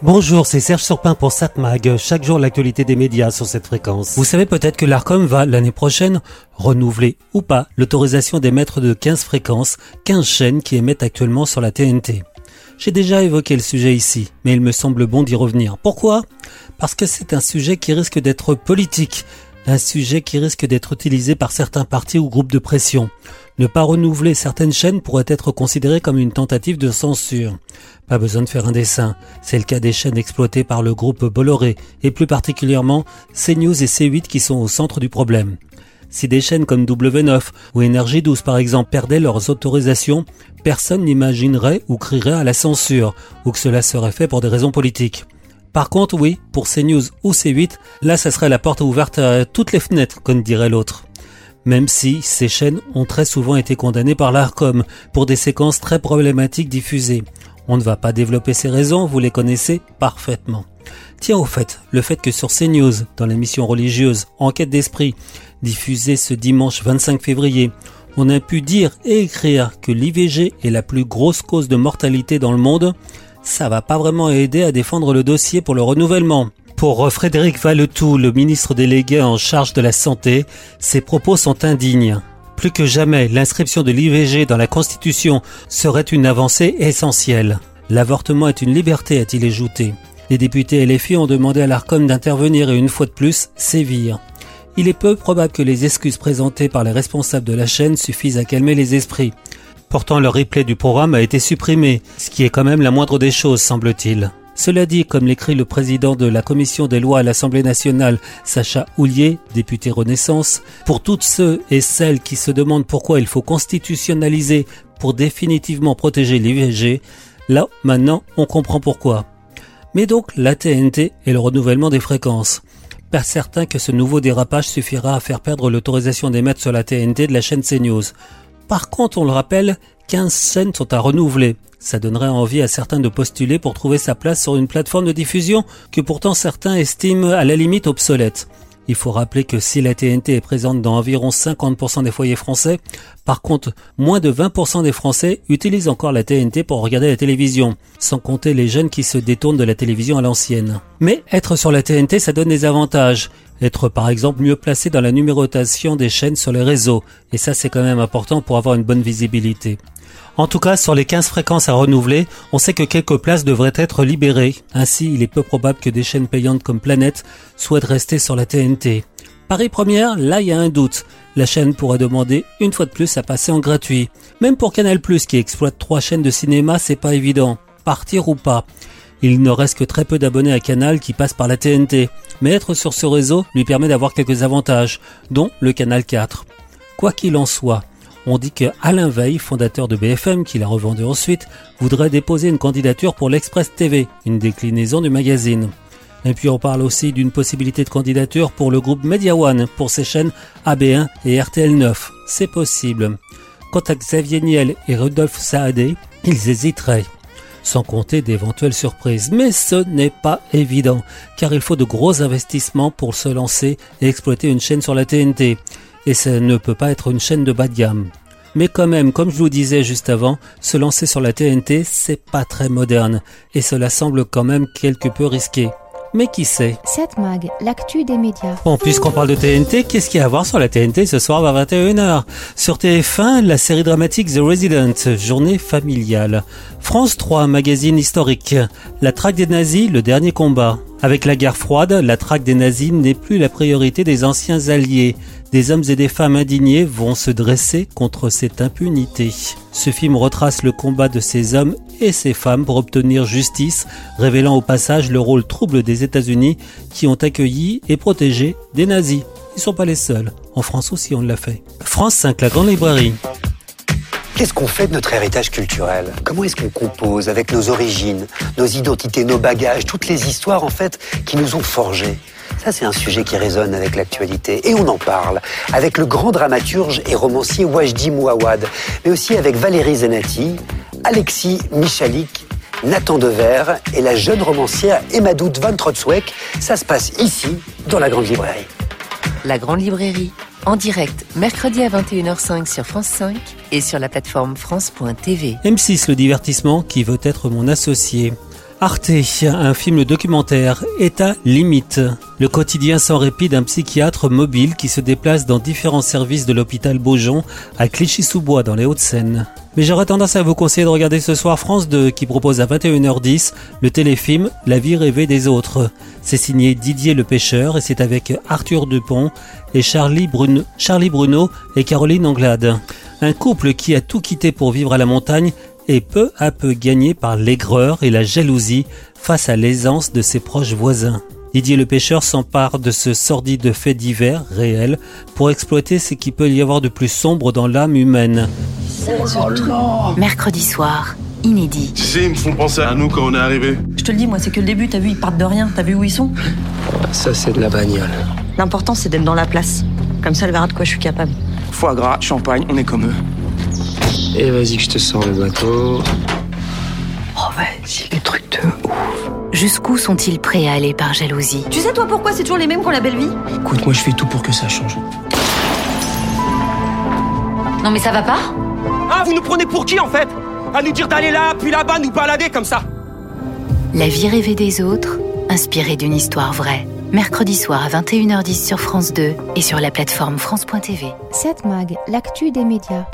Bonjour, c'est Serge Surpin pour SatMag. Chaque jour, l'actualité des médias sur cette fréquence. Vous savez peut-être que l'ARCOM va, l'année prochaine, renouveler ou pas l'autorisation d'émettre de 15 fréquences, 15 chaînes qui émettent actuellement sur la TNT. J'ai déjà évoqué le sujet ici, mais il me semble bon d'y revenir. Pourquoi? Parce que c'est un sujet qui risque d'être politique, un sujet qui risque d'être utilisé par certains partis ou groupes de pression. Ne pas renouveler certaines chaînes pourrait être considéré comme une tentative de censure. Pas besoin de faire un dessin. C'est le cas des chaînes exploitées par le groupe Bolloré, et plus particulièrement CNews et C8 qui sont au centre du problème. Si des chaînes comme W9 ou Énergie 12 par exemple perdaient leurs autorisations, personne n'imaginerait ou crierait à la censure, ou que cela serait fait pour des raisons politiques. Par contre, oui, pour CNews ou C8, là, ça serait la porte ouverte à toutes les fenêtres, comme dirait l'autre. Même si ces chaînes ont très souvent été condamnées par l'ARCOM pour des séquences très problématiques diffusées. On ne va pas développer ces raisons, vous les connaissez parfaitement. Tiens au fait, le fait que sur CNews, dans l'émission religieuse Enquête d'esprit, diffusée ce dimanche 25 février, on a pu dire et écrire que l'IVG est la plus grosse cause de mortalité dans le monde, ça va pas vraiment aider à défendre le dossier pour le renouvellement. Pour Frédéric Valetou, le ministre délégué en charge de la santé, ses propos sont indignes. Plus que jamais, l'inscription de l'IVG dans la Constitution serait une avancée essentielle. L'avortement est une liberté, a-t-il ajouté. Les députés LFI ont demandé à l'ARCOM d'intervenir et une fois de plus, sévir. Il est peu probable que les excuses présentées par les responsables de la chaîne suffisent à calmer les esprits. Pourtant, le replay du programme a été supprimé, ce qui est quand même la moindre des choses, semble-t-il. Cela dit, comme l'écrit le président de la commission des lois à l'Assemblée nationale, Sacha Houlier, député Renaissance, pour toutes ceux et celles qui se demandent pourquoi il faut constitutionnaliser pour définitivement protéger l'IVG, là, maintenant, on comprend pourquoi. Mais donc, la TNT et le renouvellement des fréquences. Pas certain que ce nouveau dérapage suffira à faire perdre l'autorisation d'émettre sur la TNT de la chaîne CNews. Par contre, on le rappelle, 15 scènes sont à renouveler. Ça donnerait envie à certains de postuler pour trouver sa place sur une plateforme de diffusion que pourtant certains estiment à la limite obsolète. Il faut rappeler que si la TNT est présente dans environ 50% des foyers français, par contre, moins de 20% des Français utilisent encore la TNT pour regarder la télévision, sans compter les jeunes qui se détournent de la télévision à l'ancienne. Mais être sur la TNT, ça donne des avantages. Être par exemple mieux placé dans la numérotation des chaînes sur les réseaux, et ça c'est quand même important pour avoir une bonne visibilité. En tout cas, sur les 15 fréquences à renouveler, on sait que quelques places devraient être libérées. Ainsi, il est peu probable que des chaînes payantes comme Planète souhaitent rester sur la TNT. Paris Première, là il y a un doute. La chaîne pourrait demander une fois de plus à passer en gratuit. Même pour Canal+, qui exploite trois chaînes de cinéma, c'est pas évident. Partir ou pas? Il ne reste que très peu d'abonnés à Canal qui passent par la TNT. Mais être sur ce réseau lui permet d'avoir quelques avantages, dont le Canal 4. Quoi qu'il en soit, on dit que Alain Veil, fondateur de BFM, qui l'a revendu ensuite, voudrait déposer une candidature pour l'Express TV, une déclinaison du magazine. Et puis on parle aussi d'une possibilité de candidature pour le groupe Media One, pour ses chaînes AB1 et RTL9. C'est possible. Quant à Xavier Niel et Rudolf Saadé, ils hésiteraient. Sans compter d'éventuelles surprises. Mais ce n'est pas évident, car il faut de gros investissements pour se lancer et exploiter une chaîne sur la TNT et ça ne peut pas être une chaîne de bas de gamme. Mais quand même, comme je vous disais juste avant, se lancer sur la TNT, c'est pas très moderne, et cela semble quand même quelque peu risqué. Mais qui sait Cette mag, l'actu des médias. Bon, puisqu'on parle de TNT, qu'est-ce qu'il y a à voir sur la TNT ce soir à 21h Sur TF1, la série dramatique The Resident, journée familiale. France 3, magazine historique. La traque des nazis, le dernier combat. Avec la guerre froide, la traque des nazis n'est plus la priorité des anciens alliés. Des hommes et des femmes indignés vont se dresser contre cette impunité. Ce film retrace le combat de ces hommes et ces femmes pour obtenir justice, révélant au passage le rôle trouble des États-Unis qui ont accueilli et protégé des nazis. Ils ne sont pas les seuls. En France aussi, on l'a fait. France 5, la grande librairie. Qu'est-ce qu'on fait de notre héritage culturel? Comment est-ce qu'on compose avec nos origines, nos identités, nos bagages, toutes les histoires en fait qui nous ont forgés? Ça, c'est un sujet qui résonne avec l'actualité. Et on en parle avec le grand dramaturge et romancier Wajdi Mouawad, mais aussi avec Valérie Zenati, Alexis Michalik, Nathan Dever et la jeune romancière Emmadout Van Trotzweck. Ça se passe ici, dans la Grande Librairie. La Grande Librairie, en direct, mercredi à 21h05 sur France 5 et sur la plateforme France.tv. M6, le divertissement qui veut être mon associé. Arte, un film documentaire, État limite. Le quotidien sans répit d'un psychiatre mobile qui se déplace dans différents services de l'hôpital Beaujon à Clichy-sous-Bois dans les Hauts-de-Seine. Mais j'aurais tendance à vous conseiller de regarder ce soir France 2 qui propose à 21h10 le téléfilm La vie rêvée des autres. C'est signé Didier le pêcheur et c'est avec Arthur Dupont et Charlie, Charlie Bruno et Caroline Anglade. Un couple qui a tout quitté pour vivre à la montagne est peu à peu gagné par l'aigreur et la jalousie face à l'aisance de ses proches voisins. Didier le pêcheur s'empare de ce sordide fait divers réel pour exploiter ce qui peut y avoir de plus sombre dans l'âme humaine. Mercredi soir, inédit. Tu sais, ils me font penser à nous quand on est arrivé. Je te le dis, moi, c'est que le début. T'as vu, ils partent de rien. T'as vu où ils sont Ça, c'est de la bagnole. L'important, c'est d'être dans la place. Comme ça, elle verra de quoi je suis capable. Foie gras, champagne, on est comme eux. Et vas-y que je te sors le bateau. Oh, vas-y, les trucs de ouf. Jusqu'où sont-ils prêts à aller par jalousie? Tu sais, toi, pourquoi c'est toujours les mêmes qu'on la belle vie? Écoute, moi, je fais tout pour que ça change. Non, mais ça va pas? Ah, vous nous prenez pour qui, en fait? À nous dire d'aller là, puis là-bas, nous balader comme ça La vie rêvée des autres, inspirée d'une histoire vraie. Mercredi soir à 21h10 sur France 2 et sur la plateforme France.tv. 7 Mag, l'actu des médias.